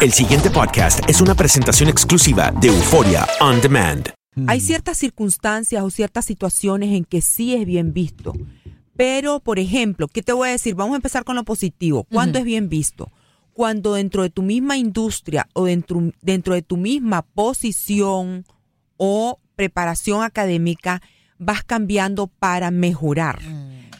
El siguiente podcast es una presentación exclusiva de Euforia On Demand. Hay ciertas circunstancias o ciertas situaciones en que sí es bien visto. Pero, por ejemplo, ¿qué te voy a decir? Vamos a empezar con lo positivo. ¿Cuándo es bien visto? Cuando dentro de tu misma industria o dentro, dentro de tu misma posición o preparación académica vas cambiando para mejorar.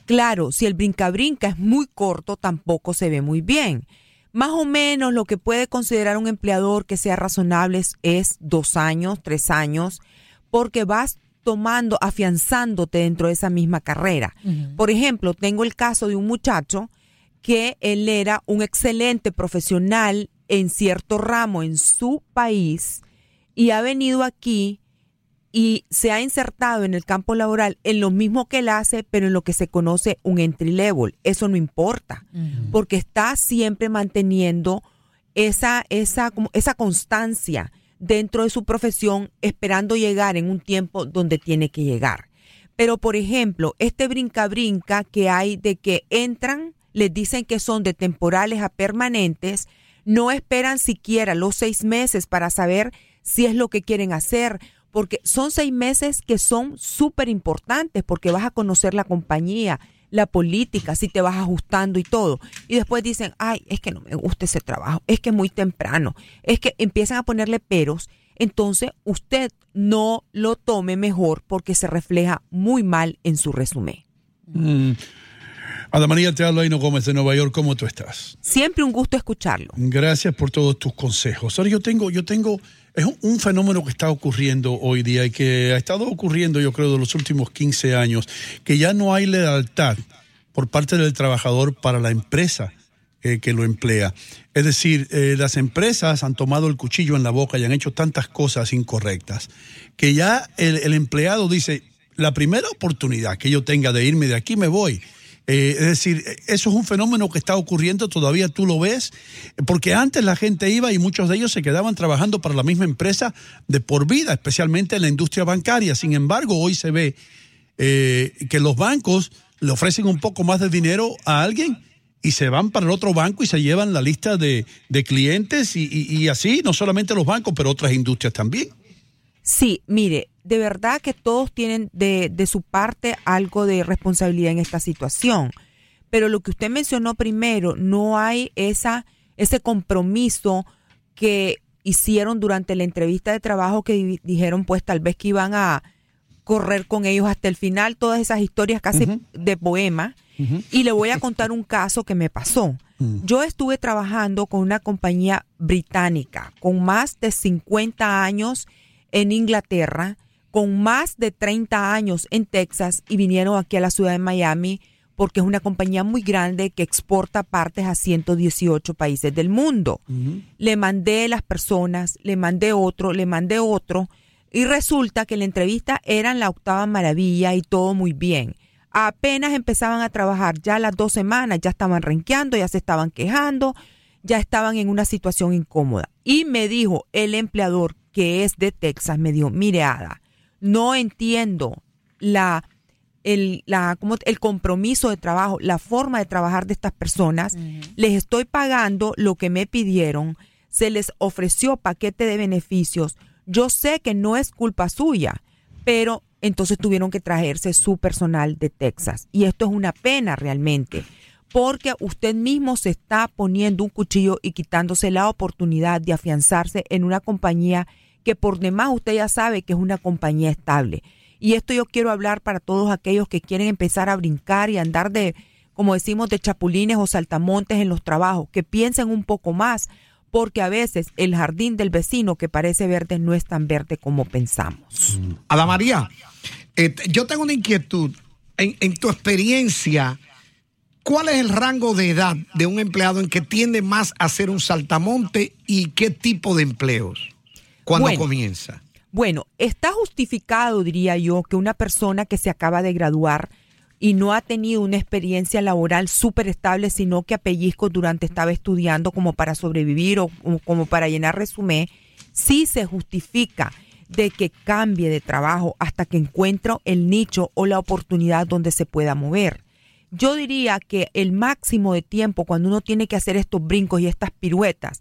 Claro, si el brinca-brinca es muy corto, tampoco se ve muy bien. Más o menos lo que puede considerar un empleador que sea razonable es, es dos años, tres años, porque vas tomando, afianzándote dentro de esa misma carrera. Por ejemplo, tengo el caso de un muchacho que él era un excelente profesional en cierto ramo en su país y ha venido aquí y se ha insertado en el campo laboral en lo mismo que él hace, pero en lo que se conoce un entry level. Eso no importa, porque está siempre manteniendo esa, esa, como, esa constancia dentro de su profesión, esperando llegar en un tiempo donde tiene que llegar. Pero, por ejemplo, este brinca-brinca que hay de que entran, les dicen que son de temporales a permanentes, no esperan siquiera los seis meses para saber si es lo que quieren hacer porque son seis meses que son súper importantes porque vas a conocer la compañía, la política, si te vas ajustando y todo. Y después dicen, ay, es que no me gusta ese trabajo, es que es muy temprano, es que empiezan a ponerle peros. Entonces usted no lo tome mejor porque se refleja muy mal en su resumen. Mm. Ada María, te hablo Aino Gómez de Nueva York. ¿Cómo tú estás? Siempre un gusto escucharlo. Gracias por todos tus consejos. Ahora yo tengo, yo tengo, es un, fenómeno que está ocurriendo hoy día y que ha estado ocurriendo, yo creo, de los últimos 15 años, que ya no hay lealtad por parte del trabajador para la empresa eh, que lo emplea. Es decir, eh, las empresas han tomado el cuchillo en la boca y han hecho tantas cosas incorrectas que ya el empleado dice, la primera oportunidad que yo tenga de irme de aquí me voy. Eh, es decir, eso es un fenómeno que está ocurriendo, todavía tú lo ves, porque antes la gente iba y muchos de ellos se quedaban trabajando para la misma empresa de por vida, especialmente en la industria bancaria. Sin embargo, hoy se ve eh, que los bancos le ofrecen un poco más de dinero a alguien y se van para el otro banco y se llevan la lista de, clientes y, y así, no solamente los bancos, pero otras industrias también. Sí, mire, de verdad que todos tienen de, de, su parte algo de responsabilidad en esta situación. Pero lo que usted mencionó primero, no hay esa, ese compromiso que hicieron durante la entrevista de trabajo que dijeron pues tal vez que iban a correr con ellos hasta el final, todas esas historias casi uh -huh. de poema. Uh -huh. Y le voy a contar un caso que me pasó. Uh -huh. Yo estuve trabajando con una compañía británica con más de 50 años en Inglaterra, con más de 30 años en Texas y vinieron aquí a la ciudad de Miami porque es una compañía muy grande que exporta partes a 118 países del mundo. Uh -huh. Le mandé las personas, le mandé otro, le mandé otro y resulta que la entrevista era en la octava maravilla y todo muy bien. Apenas empezaban a trabajar, ya las dos semanas ya estaban renqueando, ya se estaban quejando, ya estaban en una situación incómoda. Y me dijo el empleador que es de Texas, me dijo, mire Ada, no entiendo la, el, la, como el compromiso de trabajo, la forma de trabajar de estas personas. Uh -huh. Les estoy pagando lo que me pidieron, se les ofreció paquete de beneficios. Yo sé que no es culpa suya, pero entonces tuvieron que traerse su personal de Texas. Y esto es una pena realmente, porque usted mismo se está poniendo un cuchillo y quitándose la oportunidad de afianzarse en una compañía que por demás usted ya sabe que es una compañía estable. Y esto yo quiero hablar para todos aquellos que quieren empezar a brincar y andar de, como decimos, de chapulines o saltamontes en los trabajos, que piensen un poco más, porque a veces el jardín del vecino que parece verde no es tan verde como pensamos. Ada María, eh, yo tengo una inquietud. En, en tu experiencia, ¿Cuál es el rango de edad de un empleado en que tiende más a ser un saltamonte y qué tipo de empleos? ¿Cuándo bueno, comienza? Bueno, está justificado, diría yo, que una persona que se acaba de graduar y no ha tenido una experiencia laboral súper estable, sino que a pellizcos durante estaba estudiando como para sobrevivir o como para llenar resumen, sí se justifica de que cambie de trabajo hasta que encuentre el nicho o la oportunidad donde se pueda mover. Yo diría que el máximo de tiempo cuando uno tiene que hacer estos brincos y estas piruetas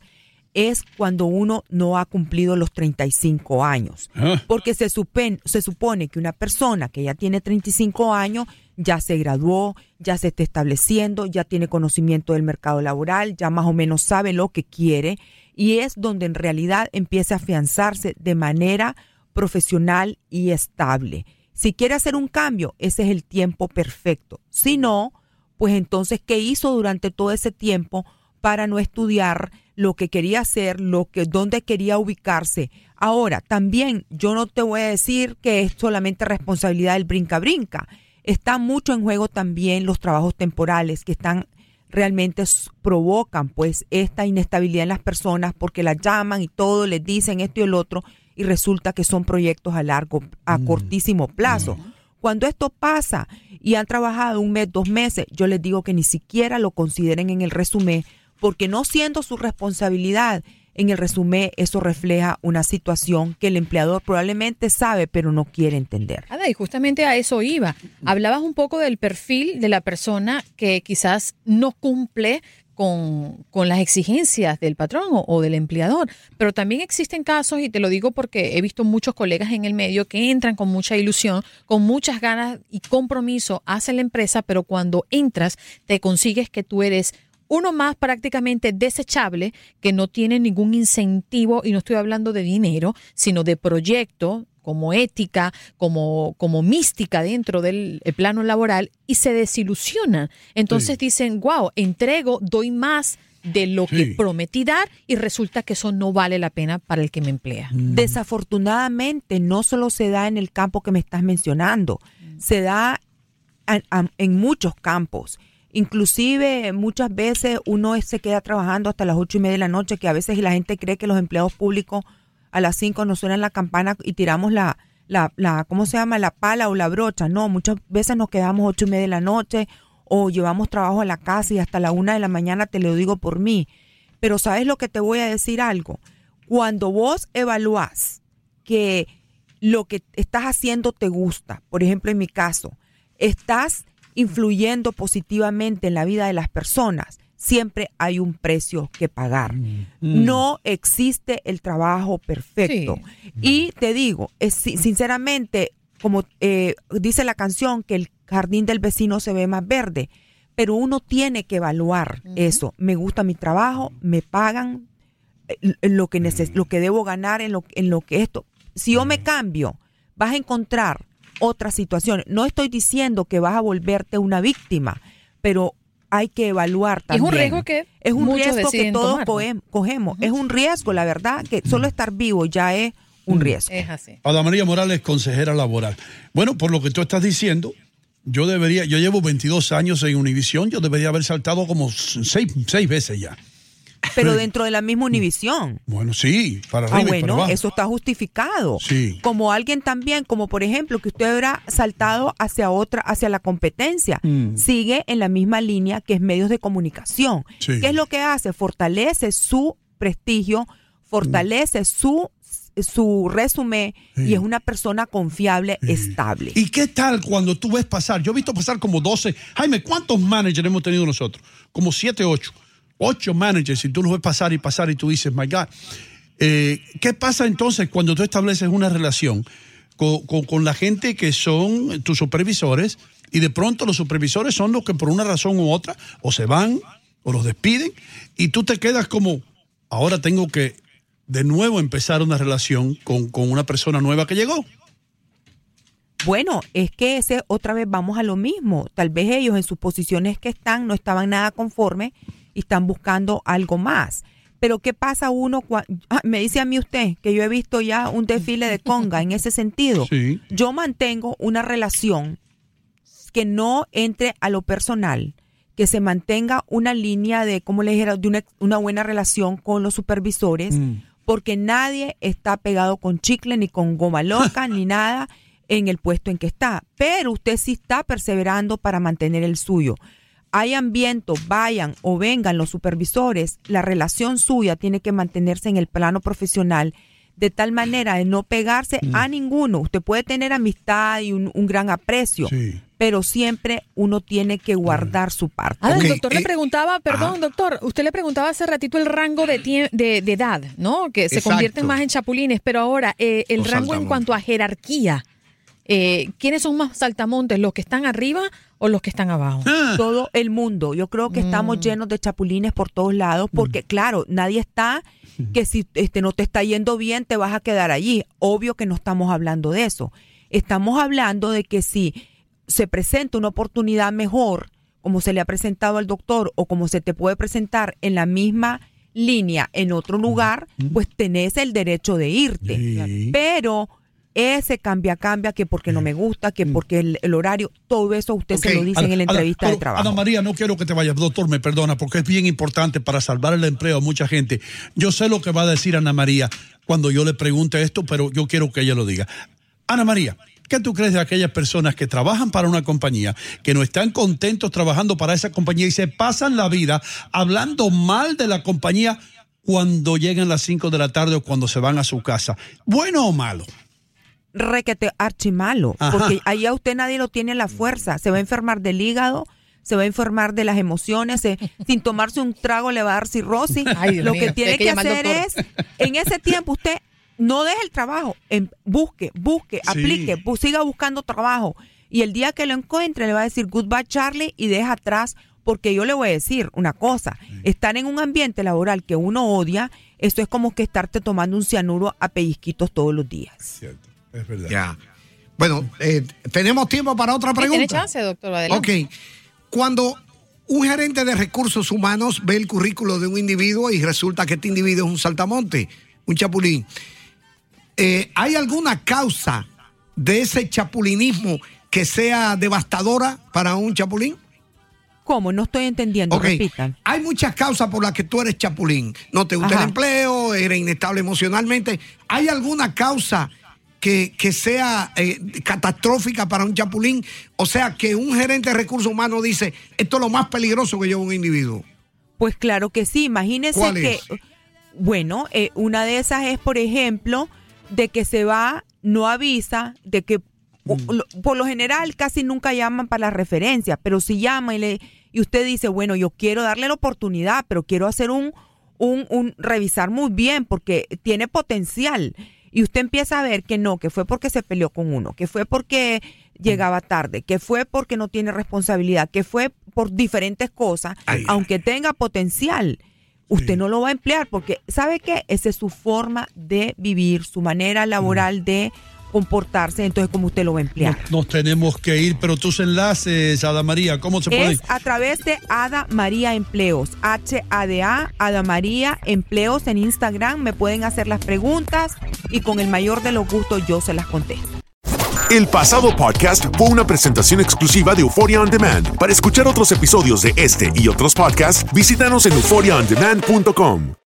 es cuando uno no ha cumplido los 35 años. Ah. Porque se, supen- se supone que una persona que ya tiene 35 años ya se graduó, ya se está estableciendo, ya tiene conocimiento del mercado laboral, ya más o menos sabe lo que quiere y es donde en realidad empieza a afianzarse de manera profesional y estable. Si quiere hacer un cambio, ese es el tiempo perfecto. Si no, pues entonces, ¿qué hizo durante todo ese tiempo para no estudiar lo que quería hacer, lo que, dónde quería ubicarse? Ahora, también yo no te voy a decir que es solamente responsabilidad del brinca-brinca. Está mucho en juego también los trabajos temporales que están realmente provocan pues esta inestabilidad en las personas porque las llaman y todo, les dicen esto y el otro y resulta que son proyectos a largo, a cortísimo plazo. Cuando esto pasa y han trabajado un mes, dos meses, yo les digo que ni siquiera lo consideren en el resumen porque no siendo su responsabilidad, en el resumen eso refleja una situación que el empleador probablemente sabe pero no quiere entender. Ada, y justamente a eso iba. Hablabas un poco del perfil de la persona que quizás no cumple con, con las exigencias del patrón o, o del empleador, pero también existen casos, y te lo digo porque he visto muchos colegas en el medio que entran con mucha ilusión, con muchas ganas y compromiso hacia la empresa, pero cuando entras te consigues que tú eres uno más prácticamente desechable que no tiene ningún incentivo y no estoy hablando de dinero, sino de proyecto como ética, como, como mística dentro del el plano laboral y se desilusionan. Entonces Sí. dicen, wow, entrego, doy más de lo que prometí dar y resulta que eso no vale la pena para el que me emplea. Desafortunadamente, no solo se da en el campo que me estás mencionando, se da a- a- en muchos campos. Inclusive muchas veces uno se queda trabajando hasta las ocho y media de la noche, que a veces la gente cree que los empleados públicos a las cinco nos suenan la campana y tiramos la, la, ¿cómo se llama? La pala o la brocha. No, muchas veces nos quedamos ocho y media de la noche o llevamos trabajo a la casa y hasta la una de la mañana te lo digo por mí. Pero ¿sabes lo que te voy a decir algo? Cuando vos evaluás que lo que estás haciendo te gusta, por ejemplo en mi caso, estás influyendo positivamente en la vida de las personas, siempre hay un precio que pagar. No existe el trabajo perfecto. Y te digo, es, sinceramente, como eh, dice la canción, que el jardín del vecino se ve más verde, pero uno tiene que evaluar eso. Me gusta mi trabajo, me pagan eh, lo que neces lo que debo ganar en lo, en lo que esto. Si yo me cambio, vas a encontrar otras situaciones. No estoy diciendo que vas a volverte una víctima, pero hay que evaluar Y es también. un riesgo que es un muchos riesgo que todos cogemos. Es un riesgo, la verdad, que solo estar vivo ya es un riesgo. Es así. Ada María Morales, consejera laboral. Bueno, por lo que tú estás diciendo, yo debería, yo llevo 22 años en Univisión, yo debería haber saltado como seis, seis veces ya. Pero dentro de la misma Univisión. Bueno, sí, para Ah, arriba y para bueno, abajo. eso está justificado. Sí. Como alguien también, como por ejemplo, que usted habrá saltado hacia otra, hacia la competencia, Mm. sigue en la misma línea que es medios de comunicación. Sí. ¿Qué es lo que hace? Fortalece su prestigio, fortalece su, su resumen Sí. y es una persona confiable, estable. ¿Y qué tal cuando tú ves pasar? Yo he visto pasar como 12. Jaime, ¿cuántos managers hemos tenido nosotros? Como 7, 8. 8 managers y tú los ves pasar y pasar y tú dices, my God. Eh, ¿Qué pasa entonces cuando tú estableces una relación con, con- con la gente que son tus supervisores y de pronto los supervisores son los que por una razón u otra o se van o los despiden y tú te quedas como, ahora tengo que de nuevo empezar una relación con, con una persona nueva que llegó? Bueno, es que ese otra vez vamos a lo mismo. Tal vez ellos en sus posiciones que están no estaban nada conformes y están buscando algo más. Pero ¿qué pasa uno cuando... me dice a mí usted que yo he visto ya un desfile de conga en ese sentido. Sí. Yo mantengo una relación que no entre a lo personal, que se mantenga una línea de, como le dijera, de una, una buena relación con los supervisores, porque nadie está pegado con chicle, ni con goma loca, ni nada en el puesto en que está. Pero usted sí está perseverando para mantener el suyo. Hayan viento, vayan o vengan los supervisores, la relación suya tiene que mantenerse en el plano profesional de tal manera de no pegarse a ninguno. Usted puede tener amistad y un, un gran aprecio, Sí. pero siempre uno tiene que guardar su parte. Ah, el doctor eh, le preguntaba, perdón, doctor, usted le preguntaba hace ratito el rango de, tie- de, de edad, ¿no? Que se Exacto. convierten más en chapulines, pero ahora eh, el Los rango en cuanto a jerarquía. Eh, ¿Quiénes son más saltamontes, los que están arriba o los que están abajo? Ah, todo el mundo. Yo creo que estamos llenos de chapulines por todos lados, porque claro, nadie está que si este no te está yendo bien te vas a quedar allí. Obvio que no estamos hablando de eso. Estamos hablando de que si se presenta una oportunidad mejor, como se le ha presentado al doctor o como se te puede presentar en la misma línea en otro lugar, pues tenés el derecho de irte. Sí. Pero ese cambia, cambia, que porque no me gusta, que porque el, el horario, todo eso usted se lo dice en la entrevista Ana- de trabajo. Ana María, no quiero que te vayas, doctor, me perdona, porque es bien importante para salvar el empleo a mucha gente. Yo sé lo que va a decir Ana María cuando yo le pregunte esto, pero yo quiero que ella lo diga. Ana María, ¿qué tú crees de aquellas personas que trabajan para una compañía, que no están contentos trabajando para esa compañía y se pasan la vida hablando mal de la compañía cuando llegan las 5 de la tarde o cuando se van a su casa? ¿Bueno o malo? Requete archimalo, Ajá. porque ahí a usted nadie lo tiene la fuerza, se va a enfermar del hígado, se va a enfermar de las emociones, se- sin tomarse un trago le va a dar cirrosis. Ay, lo mío, que tiene que hacer es, en ese tiempo usted no deje el trabajo, em- busque, busque, Sí. aplique, bu- siga buscando trabajo. Y el día que lo encuentre le va a decir goodbye Charlie y deja atrás, porque yo le voy a decir una cosa, estar en un ambiente laboral que uno odia, esto es como que estarte tomando un cianuro a pellizquitos todos los días. Cierto, es verdad. Ya. Bueno, eh, tenemos tiempo para otra pregunta. Tiene chance, doctor, adelante. Ok. Cuando un gerente de recursos humanos ve el currículo de un individuo y resulta que este individuo es un saltamonte, un chapulín, eh, ¿hay alguna causa de ese chapulinismo que sea devastadora para un chapulín? ¿Cómo? No estoy entendiendo, Ok. repitan. Hay muchas causas por las que tú eres chapulín. No te gusta Ajá. el empleo, eres inestable emocionalmente. ¿Hay alguna causa que, que sea eh, catastrófica para un chapulín? O sea, que un gerente de recursos humanos dice, esto es lo más peligroso que lleva un individuo. Pues claro que sí, imagínese ¿Cuál que, es? bueno, eh, una de esas es, por ejemplo, de que se va, no avisa, de que Mm. por lo general casi nunca llaman para las referencias, pero si llama y, le, y usted dice, bueno, yo quiero darle la oportunidad, pero quiero hacer un, un, un, revisar muy bien porque tiene potencial. Y usted empieza a ver que no, que fue porque se peleó con uno, que fue porque llegaba tarde, que fue porque no tiene responsabilidad, que fue por diferentes cosas, Ay. aunque tenga potencial, usted no lo va a emplear porque, ¿sabe qué? Esa es su forma de vivir, su manera laboral de comportarse, entonces ¿cómo usted lo va a emplear? Nos, nos tenemos que ir, pero tus enlaces, Ada María, ¿cómo se pueden? Es a través de Ada María Empleos, H-A-D-A, Ada María Empleos en Instagram, me pueden hacer las preguntas y con el mayor de los gustos yo se las contesto. El pasado podcast fue una presentación exclusiva de Euphoria On Demand. Para escuchar otros episodios de este y otros podcasts, visítanos en euphoriaondemand.com.